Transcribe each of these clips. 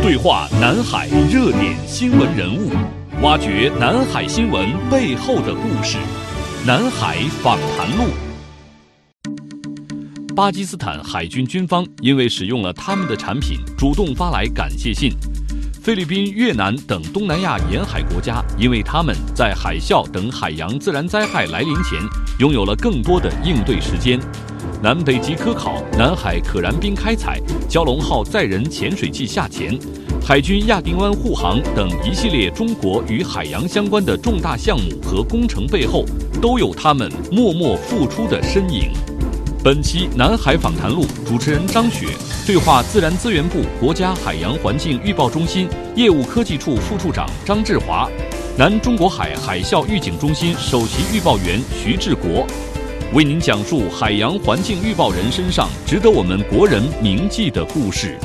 对话南海热点新闻人物，挖掘南海新闻背后的故事。南海访谈录。巴基斯坦海军军方因为使用了他们的产品，主动发来感谢信。菲律宾、越南等东南亚沿海国家，因为他们在海啸等海洋自然灾害来临前，拥有了更多的应对时间。南北极科考、南海可燃冰开采、蛟龙号载人潜水器下潜、海军亚丁湾护航等一系列中国与海洋相关的重大项目和工程背后，都有他们默默付出的身影。本期南海访谈录，主持人张雪对话自然资源部国家海洋环境预报中心业务科技处副处长张志华，南中国海海啸预警中心首席预报员徐志国，为您讲述海洋环境预报人身上值得我们国人铭记的故事。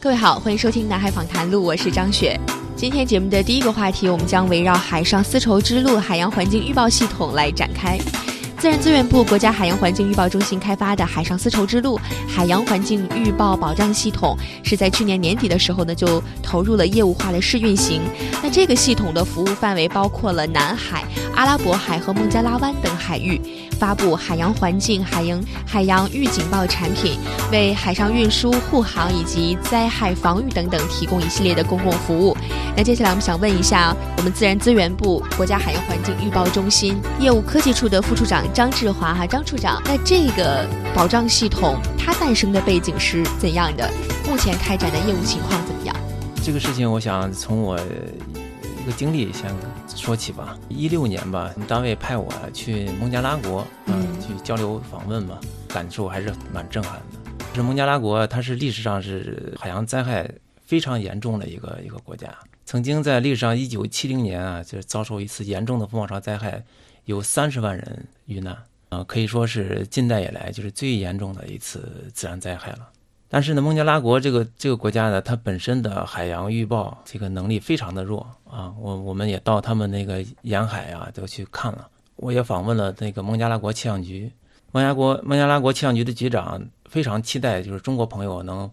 各位好，欢迎收听南海访谈录，我是张雪。今天节目的第一个话题，我们将围绕海上丝绸之路海洋环境预报系统来展开。自然资源部国家海洋环境预报中心开发的海上丝绸之路海洋环境预报保障系统，是在去年年底的时候呢，就投入了业务化的试运行。那这个系统的服务范围包括了南海、阿拉伯海和孟加拉湾等海域。发布海洋环境、海洋海洋预警报产品，为海上运输、护航以及灾害防御等等提供一系列的公共服务。那接下来我们想问一下，我们自然资源部国家海洋环境预报中心业务科技处的副处长张志华哈，张处长，那这个保障系统它诞生的背景是怎样的？目前开展的业务情况怎么样？这个事情，我想从我一个。经历先说起吧。一六年吧，我们单位派我去孟加拉国，嗯，去交流访问嘛，感受还是蛮震撼的。是孟加拉国，它是历史上是海洋灾害非常严重的一个一个国家。曾经在历史上，一九七零年啊，就是遭受一次严重的风暴潮灾害，有三十万人遇难，啊，可以说是近代以来就是最严重的一次自然灾害了。但是呢，孟加拉国这个这个国家呢，它本身的海洋预报这个能力非常的弱啊。我我们也到他们那个沿海啊都去看了，我也访问了那个孟加拉国气象局。孟加国孟加拉国气象局的局长非常期待，就是中国朋友能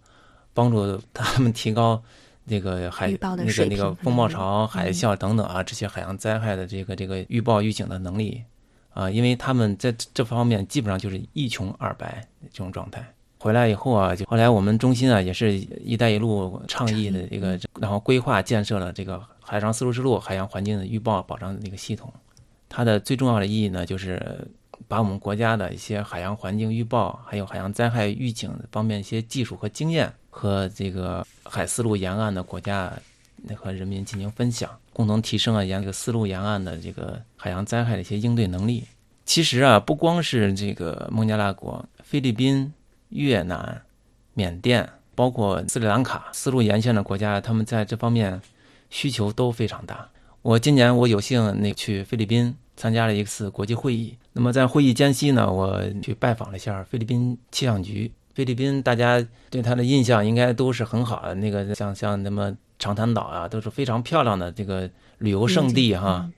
帮助他们提高那个海那个那个风暴潮、海啸等等啊这些海洋灾害的这个这个预报预警的能力啊，因为他们在这方面基本上就是一穷二白这种状态。回来以后啊，就后来我们中心啊也是“一带一路”倡议的这个，然后规划建设了这个海上丝绸之路海洋环境的预报保障的那个系统。它的最重要的意义呢，就是把我们国家的一些海洋环境预报，还有海洋灾害预警方面一些技术和经验，和这个海丝路沿岸的国家和人民进行分享，共同提升啊沿这个丝路沿岸的这个海洋灾害的一些应对能力。其实啊，不光是这个孟加拉国，菲律宾。越南、缅甸，包括斯里兰卡、丝路沿线的国家，他们在这方面需求都非常大。我今年我有幸那去菲律宾参加了一次国际会议。那么在会议间隙呢，我去拜访了一下菲律宾气象局。菲律宾大家对它的印象应该都是很好的，那个像像那么长滩岛啊，都是非常漂亮的这个旅游胜地哈。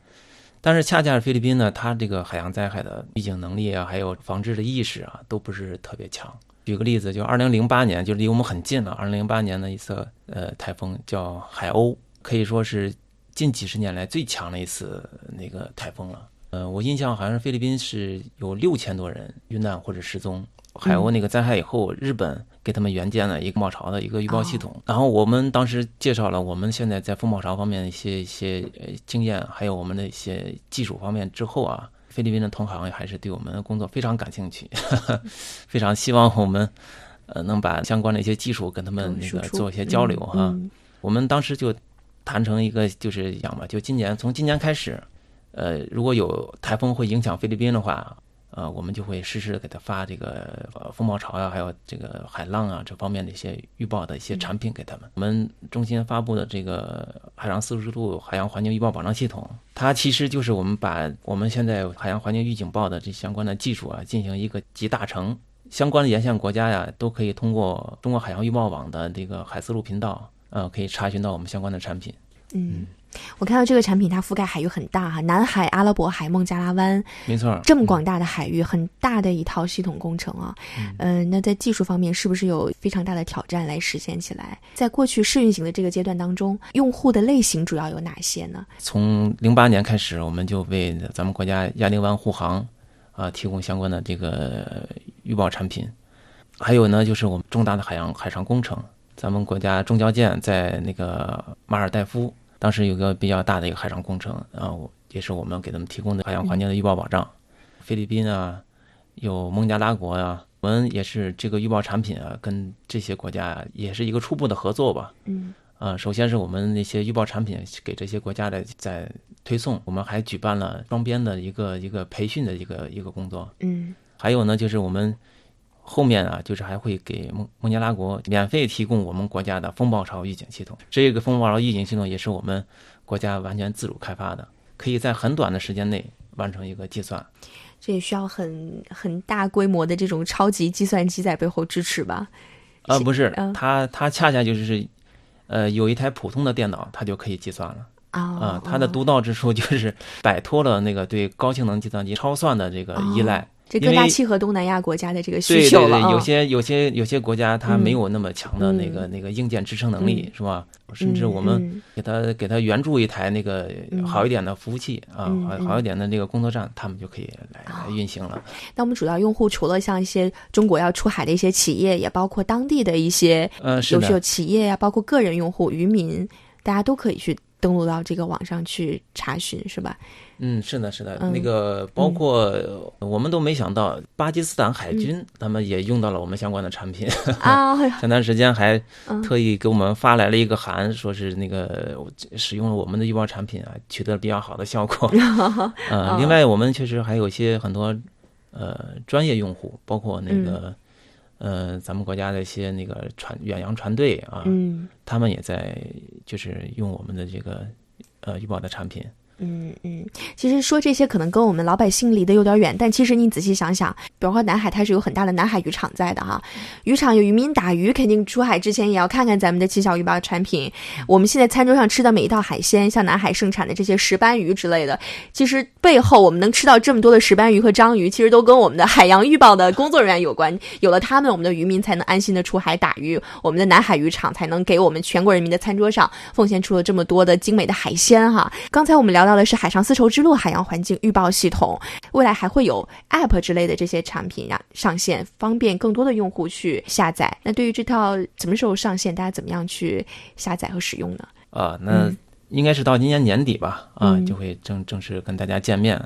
但是恰恰是菲律宾呢，它这个海洋灾害的预警能力啊，还有防治的意识啊，都不是特别强。举个例子，就二零零八年，就离我们很近了。二零零八年的一次呃台风叫海鸥，可以说是近几十年来最强的一次那个台风了。呃，我印象好像是菲律宾是有六千多人遇难或者失踪。海鸥那个灾害以后，日本给他们援建了一个风暴潮的一个预报系统。然后我们当时介绍了我们现在在风暴潮方面的一些一些呃经验，还有我们的一些技术方面之后啊。菲律宾的同行还是对我们的工作非常感兴趣，非常希望我们呃能把相关的一些技术跟他们那个做一些交流哈。我们当时就谈成一个就是讲吧，就今年从今年开始，呃，如果有台风会影响菲律宾的话。呃，我们就会实时的给他发这个呃风暴潮呀，还有这个海浪啊这方面的一些预报的一些产品给他们。我们中心发布的这个海洋丝绸之路海洋环境预报保障系统，它其实就是我们把我们现在海洋环境预警报的这相关的技术啊进行一个集大成，相关的沿线国家呀都可以通过中国海洋预报网的这个海丝路频道，呃，可以查询到我们相关的产品。嗯。我看到这个产品，它覆盖海域很大哈，南海、阿拉伯海、孟加拉湾，没错，这么广大的海域，很大的一套系统工程啊。嗯，那在技术方面是不是有非常大的挑战来实现起来？在过去试运行的这个阶段当中，用户的类型主要有哪些呢？从零八年开始，我们就为咱们国家亚丁湾护航啊提供相关的这个预报产品，还有呢，就是我们重大的海洋海上工程，咱们国家中交建在那个马尔代夫。当时有个比较大的一个海上工程，啊，也是我们给他们提供的海洋环境的预报保障。菲律宾啊，有孟加拉国啊，我们也是这个预报产品啊，跟这些国家也是一个初步的合作吧。嗯。啊，首先是我们那些预报产品给这些国家的在推送，我们还举办了双边的一个一个培训的一个一个工作。嗯。还有呢，就是我们。后面啊，就是还会给孟孟加拉国免费提供我们国家的风暴潮预警系统。这个风暴潮预警系统也是我们国家完全自主开发的，可以在很短的时间内完成一个计算。这也需要很很大规模的这种超级计算机在背后支持吧？啊，不是，它它恰恰就是，呃，有一台普通的电脑，它就可以计算了。啊，它的独到之处就是摆脱了那个对高性能计算机超算的这个依赖。这更加契合东南亚国家的这个需求了。有些有些有些国家它没有那么强的那个那个硬件支撑能力，是吧？甚至我们给他给他援助一台那个好一点的服务器啊，好好一点的那个工作站，他们就可以来来运行了。那我们主要用户除了像一些中国要出海的一些企业，也包括当地的一些呃优秀企业呀，包括个人用户、渔民，大家都可以去登录到这个网上去查询，是吧？嗯，是的，是的，那个包括我们都没想到，巴基斯坦海军他们也用到了我们相关的产品。啊。前段时间还特意给我们发来了一个函，说是那个使用了我们的预报产品啊，取得了比较好的效果。呃，另外我们确实还有一些很多呃专业用户，包括那个呃咱们国家的一些那个船远洋船队啊，他们也在就是用我们的这个呃预报的产品。嗯嗯，其实说这些可能跟我们老百姓离得有点远，但其实你仔细想想，比如说南海，它是有很大的南海渔场在的哈，渔场有渔民打鱼，肯定出海之前也要看看咱们的七小鱼报产品。我们现在餐桌上吃的每一道海鲜，像南海盛产的这些石斑鱼之类的，其实背后我们能吃到这么多的石斑鱼和章鱼，其实都跟我们的海洋预报的工作人员有关。有了他们，我们的渔民才能安心的出海打鱼，我们的南海渔场才能给我们全国人民的餐桌上奉献出了这么多的精美的海鲜哈。刚才我们聊。到的是海上丝绸之路海洋环境预报系统，未来还会有 App 之类的这些产品让上线，方便更多的用户去下载。那对于这套什么时候上线，大家怎么样去下载和使用呢？啊，那应该是到今年年底吧，啊，就会正正式跟大家见面，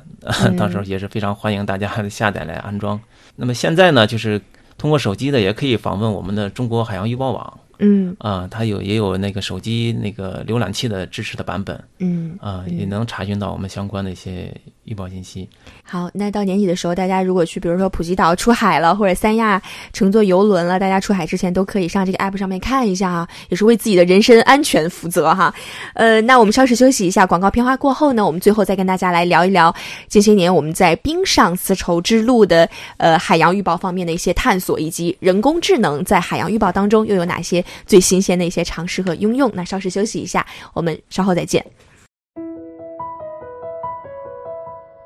到时候也是非常欢迎大家下载来安装。那么现在呢，就是通过手机的也可以访问我们的中国海洋预报网。嗯。啊，它有也有那个手机那个浏览器的支持的版本，嗯啊，也能查询到我们相关的一些预报信息。好，那到年底的时候，大家如果去，比如说普吉岛出海了，或者三亚乘坐游轮了，大家出海之前都可以上这个 app 上面看一下啊，也是为自己的人身安全负责哈。呃，那我们稍事休息一下，广告片花过后呢，我们最后再跟大家来聊一聊近些年我们在冰上丝绸之路的呃海洋预报方面的一些探索，以及人工智能在海洋预报当中又有哪些。最新鲜的一些尝试和应用。那稍事休息一下，我们稍后再见。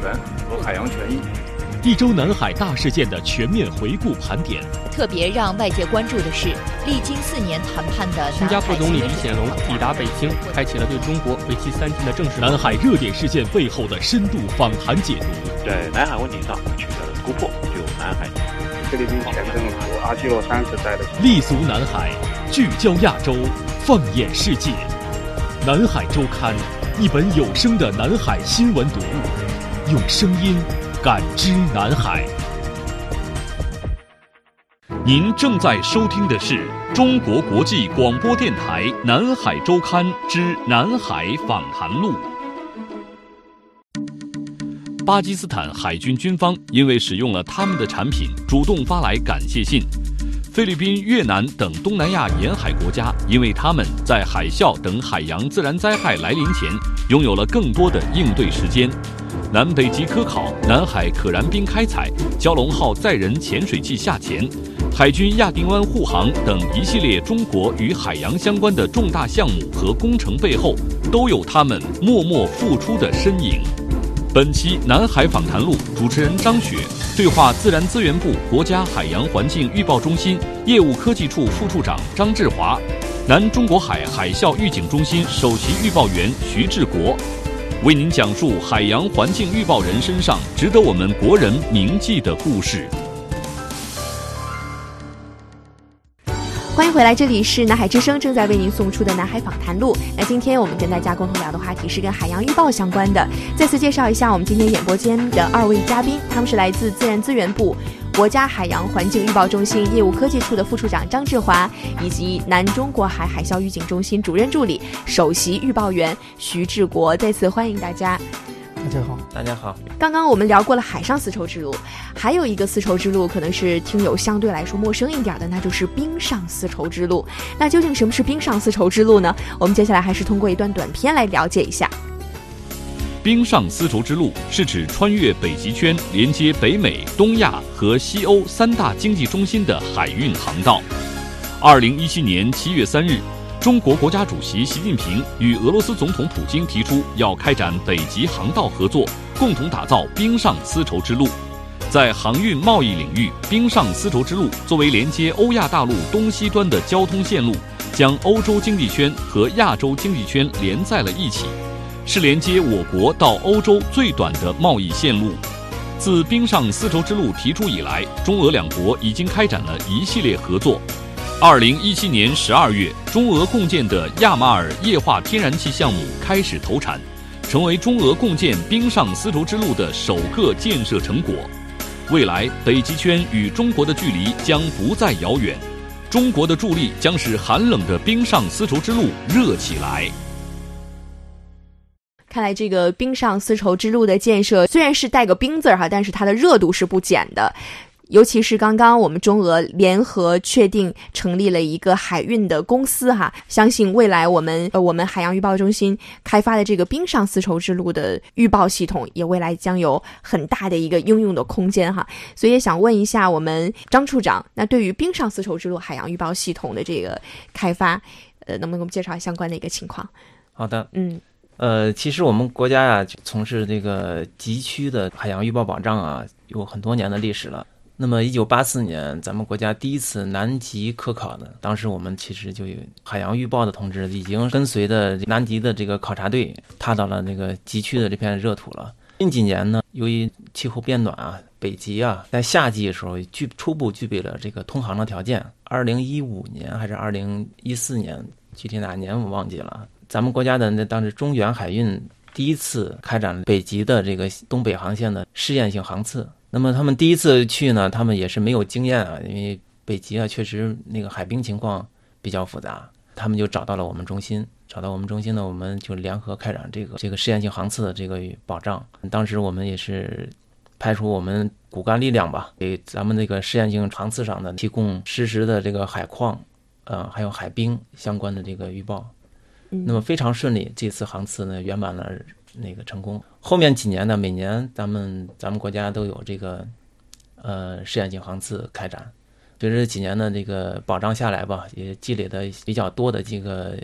权和海洋权益。一周南海大事件的全面回顾盘点。特别让外界关注的是，历经四年谈判的新加坡总理李显龙抵达北京，开启了对中国为期三天的正式。南海热点事件背后的深度访谈解读。在南海问题上取得了突破，就南海。菲律宾前政府阿基诺三时代的立足南海，聚焦亚洲，放眼世界。南海周刊，一本有声的南海新闻读物，用声音感知南海。您正在收听的是中国国际广播电台《南海周刊》之《南海访谈录》。巴基斯坦海军军方因为使用了他们的产品，主动发来感谢信。菲律宾、越南等东南亚沿海国家，因为他们在海啸等海洋自然灾害来临前，拥有了更多的应对时间。南北极科考、南海可燃冰开采、蛟龙号载人潜水器下潜、海军亚丁湾护航等一系列中国与海洋相关的重大项目和工程背后，都有他们默默付出的身影。本期《南海访谈录》主持人张雪对话自然资源部国家海洋环境预报中心业务科技处副处长张志华，南中国海海啸预警中心首席预报员徐志国。为您讲述海洋环境预报人身上值得我们国人铭记的故事。欢迎回来，这里是南海之声正在为您送出的南海访谈录。那今天我们跟大家共同聊的话题是跟海洋预报相关的。再次介绍一下我们今天演播间的二位嘉宾，他们是来自自然资源部。国家海洋环境预报中心业务科技处的副处长张志华，以及南中国海海啸预警中心主任助理、首席预报员徐志国，再次欢迎大家。大家好，大家好。刚刚我们聊过了海上丝绸之路，还有一个丝绸之路可能是听友相对来说陌生一点的，那就是冰上丝绸之路。那究竟什么是冰上丝绸之路呢？我们接下来还是通过一段短片来了解一下。冰上丝绸之路是指穿越北极圈，连接北美、东亚和西欧三大经济中心的海运航道。二零一七年七月三日，中国国家主席习近平与俄罗斯总统普京提出要开展北极航道合作，共同打造冰上丝绸之路。在航运贸易领域，冰上丝绸之路作为连接欧亚大陆东西端的交通线路，将欧洲经济圈和亚洲经济圈连在了一起。是连接我国到欧洲最短的贸易线路。自冰上丝绸之路提出以来，中俄两国已经开展了一系列合作。二零一七年十二月，中俄共建的亚马尔液化天然气项目开始投产，成为中俄共建冰上丝绸之路的首个建设成果。未来，北极圈与中国的距离将不再遥远，中国的助力将使寒冷的冰上丝绸之路热起来。看来这个冰上丝绸之路的建设虽然是带个“冰”字儿哈，但是它的热度是不减的。尤其是刚刚我们中俄联合确定成立了一个海运的公司哈，相信未来我们呃我们海洋预报中心开发的这个冰上丝绸之路的预报系统，也未来将有很大的一个应用的空间哈。所以也想问一下我们张处长，那对于冰上丝绸之路海洋预报系统的这个开发，呃，能不能给我们介绍相关的一个情况？好的，嗯。呃，其实我们国家呀，从事这个极区的海洋预报保障啊，有很多年的历史了。那么，一九八四年，咱们国家第一次南极科考呢，当时我们其实就有海洋预报的同志已经跟随的南极的这个考察队踏到了那个极区的这片热土了。近几年呢，由于气候变暖啊，北极啊，在夏季的时候具初步具备了这个通航的条件。二零一五年还是二零一四年，具体哪年我忘记了。咱们国家的那当时中远海运第一次开展北极的这个东北航线的试验性航次。那么他们第一次去呢，他们也是没有经验啊，因为北极啊确实那个海冰情况比较复杂。他们就找到了我们中心，找到我们中心呢，我们就联合开展这个这个试验性航次的这个保障。当时我们也是派出我们骨干力量吧，给咱们那个试验性航次上的提供实时的这个海况，呃，还有海冰相关的这个预报。那么非常顺利，这次航次呢圆满了那个成功。后面几年呢，每年咱们咱们国家都有这个呃试验性航次开展。随着几年的这个保障下来吧，也积累的比较多的这个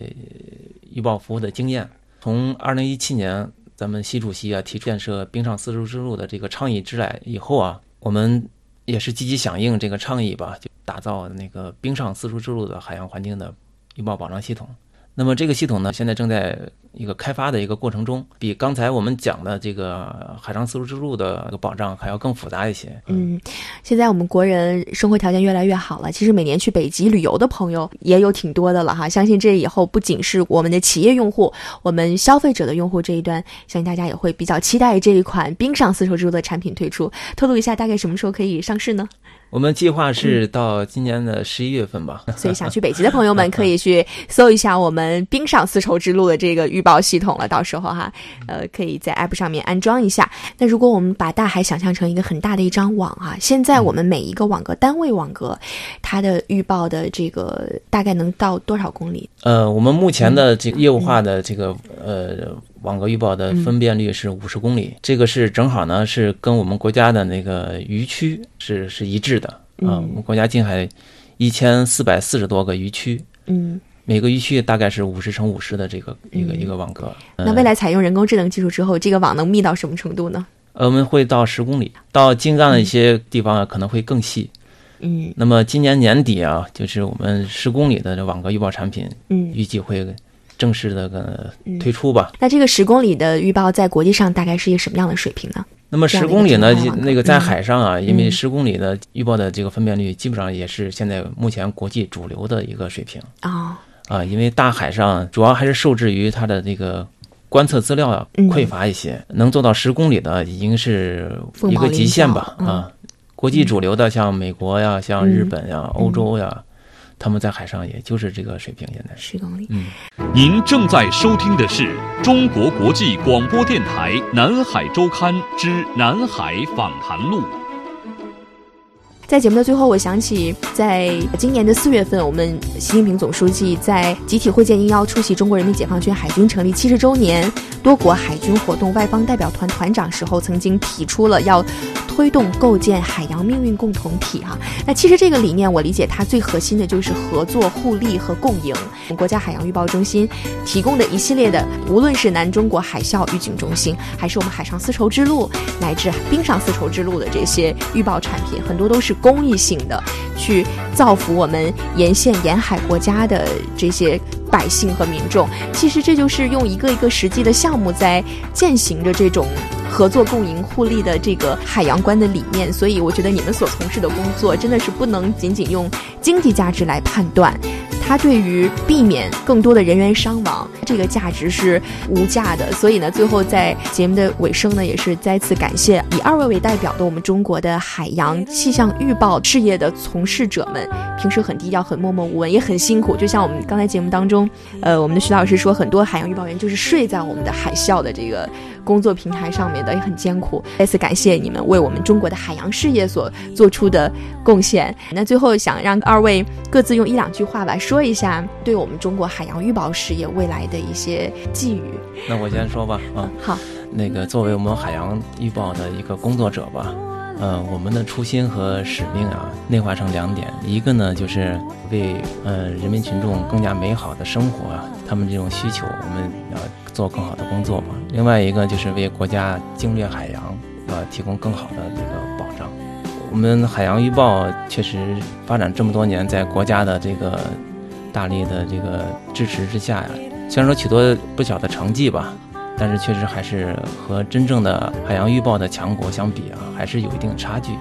预报服务的经验。从二零一七年咱们习主席啊提出建设冰上丝绸之路的这个倡议之来以后啊，我们也是积极响应这个倡议吧，就打造那个冰上丝绸之路的海洋环境的预报保障系统。那么这个系统呢，现在正在一个开发的一个过程中，比刚才我们讲的这个海上丝绸之路的保障还要更复杂一些。嗯，现在我们国人生活条件越来越好了，其实每年去北极旅游的朋友也有挺多的了哈。相信这以后不仅是我们的企业用户，我们消费者的用户这一端，相信大家也会比较期待这一款冰上丝绸之路的产品推出。透露一下，大概什么时候可以上市呢？我们计划是到今年的十一月份吧。所以想去北极的朋友们可以去搜一下我们冰上丝绸之路的这个预报系统了。到时候哈，呃，可以在 App 上面安装一下。那如果我们把大海想象成一个很大的一张网啊，现在我们每一个网格单位网格，它的预报的这个大概能到多少公里？呃，我们目前的这个业务化的这个呃。网格预报的分辨率是五十公里，这个是正好呢，是跟我们国家的那个渔区是是一致的啊。我们国家近海一千四百四十多个渔区，嗯，每个渔区大概是五十乘五十的这个一个一个网格。那未来采用人工智能技术之后，这个网能密到什么程度呢？呃，我们会到十公里，到京藏的一些地方啊，可能会更细。嗯，那么今年年底啊，就是我们十公里的这网格预报产品，嗯，预计会。正式的个推出吧。那这个十公里的预报在国际上大概是一个什么样的水平呢？那么十公里呢，那个在海上啊，因为十公里的预报的这个分辨率基本上也是现在目前国际主流的一个水平啊啊，因为大海上主要还是受制于它的这个观测资料匮乏一些，能做到十公里的已经是一个极限吧啊。国际主流的像美国呀、像日本呀、欧洲呀。他们在海上也就是这个水平，现在十公里。嗯，您正在收听的是中国国际广播电台《南海周刊》之《南海访谈录》。在节目的最后，我想起，在今年的四月份，我们习近平总书记在集体会见应邀出席中国人民解放军海军成立七十周年多国海军活动外方代表团团长时候，曾经提出了要。推动构建海洋命运共同体哈，那其实这个理念我理解它最核心的就是合作互利和共赢。我们国家海洋预报中心提供的一系列的，无论是南中国海啸预警中心，还是我们海上丝绸之路乃至冰上丝绸之路的这些预报产品，很多都是公益性的，去造福我们沿线沿海国家的这些百姓和民众。其实这就是用一个一个实际的项目在践行着这种。合作共赢互利的这个海洋观的理念，所以我觉得你们所从事的工作真的是不能仅仅用经济价值来判断。它对于避免更多的人员伤亡，这个价值是无价的。所以呢，最后在节目的尾声呢，也是再次感谢以二位为代表的我们中国的海洋气象预报事业的从事者们。平时很低调、很默默无闻，也很辛苦。就像我们刚才节目当中，呃，我们的徐老师说，很多海洋预报员就是睡在我们的海啸的这个工作平台上面的，也很艰苦。再次感谢你们为我们中国的海洋事业所做出的贡献。那最后想让二位各自用一两句话吧说。说一下对我们中国海洋预报事业未来的一些寄语。那我先说吧，啊，好，那个作为我们海洋预报的一个工作者吧，呃，我们的初心和使命啊，内化成两点，一个呢就是为呃人民群众更加美好的生活，他们这种需求，我们要做更好的工作嘛。另外一个就是为国家经略海洋呃提供更好的这个保障。我们海洋预报确实发展这么多年，在国家的这个。大力的这个支持之下呀，虽然说取得不小的成绩吧，但是确实还是和真正的海洋预报的强国相比啊，还是有一定差距。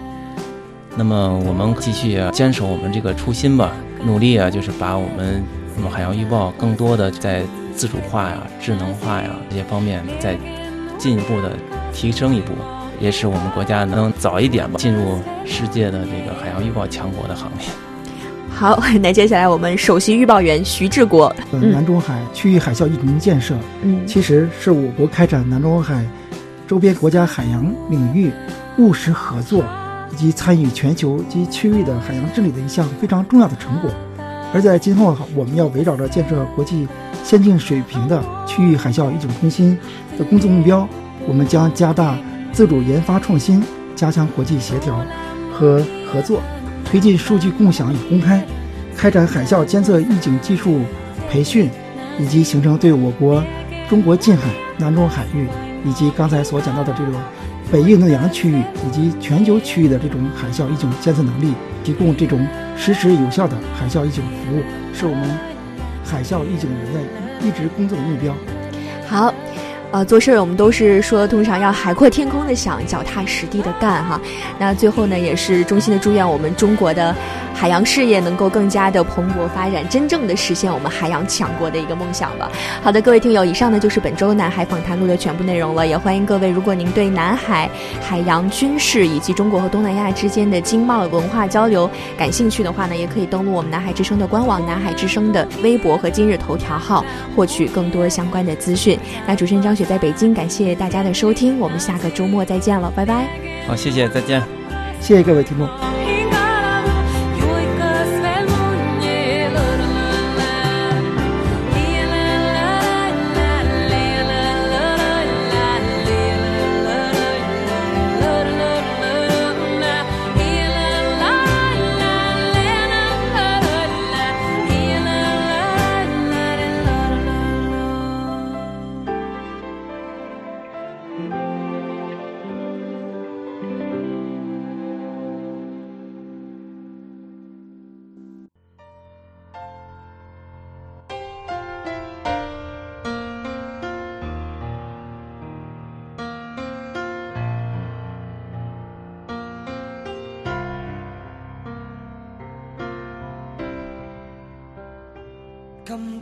那么我们继续坚守我们这个初心吧，努力啊，就是把我们我们海洋预报更多的在自主化呀、智能化呀这些方面再进一步的提升一步，也使我们国家能早一点吧进入世界的这个海洋预报强国的行列。好，那接下来我们首席预报员徐志国。南中海区域海啸预警建设，嗯，其实是我国开展南中海周边国家海洋领域务实合作以及参与全球及区域的海洋治理的一项非常重要的成果。而在今后，我们要围绕着建设国际先进水平的区域海啸预警中心的工作目标，我们将加大自主研发创新，加强国际协调和合作。推进数据共享与公开，开展海啸监测预警技术培训，以及形成对我国中国近海、南中海域以及刚才所讲到的这种北印度洋区域以及全球区域的这种海啸预警监测能力，提供这种实时有效的海啸预警服务，是我们海啸预警人的一直工作的目标。好。呃，做事儿我们都是说，通常要海阔天空的想，脚踏实地的干哈。那最后呢，也是衷心的祝愿我们中国的海洋事业能够更加的蓬勃发展，真正的实现我们海洋强国的一个梦想吧。好的，各位听友，以上呢就是本周南海访谈录的全部内容了。也欢迎各位，如果您对南海、海洋、军事以及中国和东南亚之间的经贸文化交流感兴趣的话呢，也可以登录我们南海之声的官网、南海之声的微博和今日头条号，获取更多相关的资讯。那主持人张雪在北京，感谢大家的收听，我们下个周末再见了，拜拜。好，谢谢，再见。谢谢各位听众。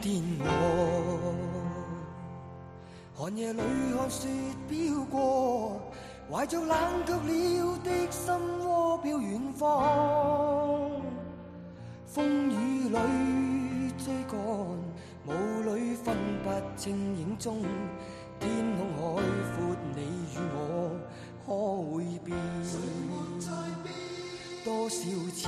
天我寒夜里看雪飘过，怀着冷却了的心窝飘远方。风雨里追赶，雾里分不清影踪。天空海阔，你与我可会变？多少次？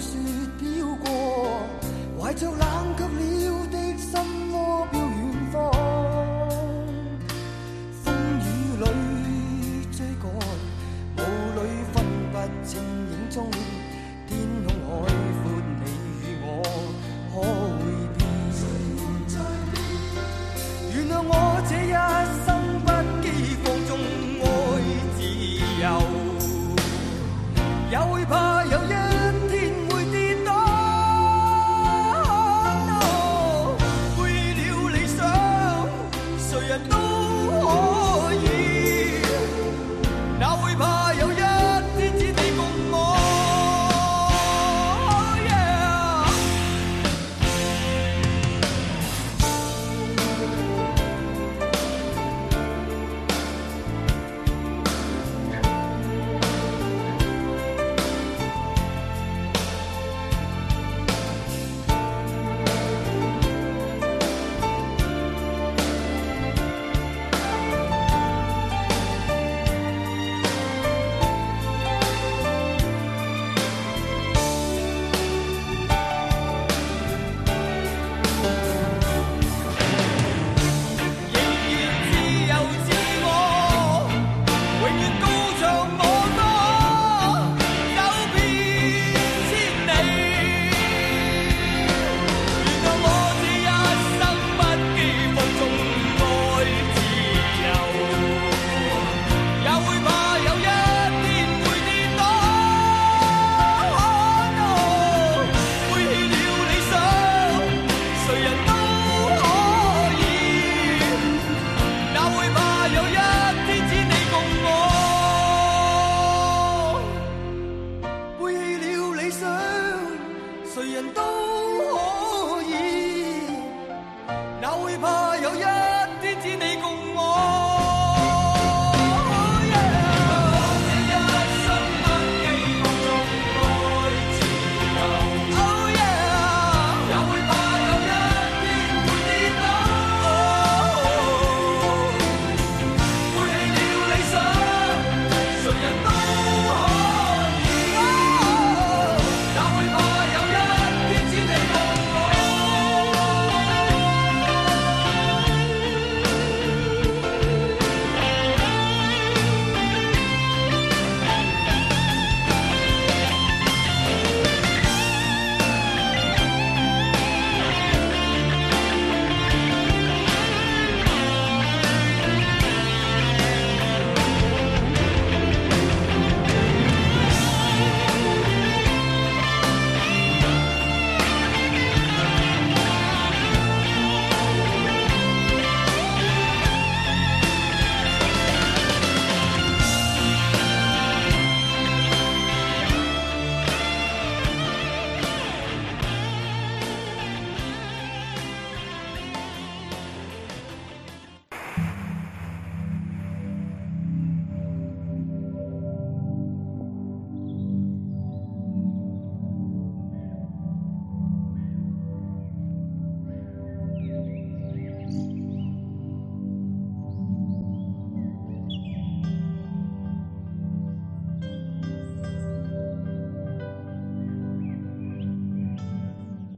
雪飘过，怀着冷却了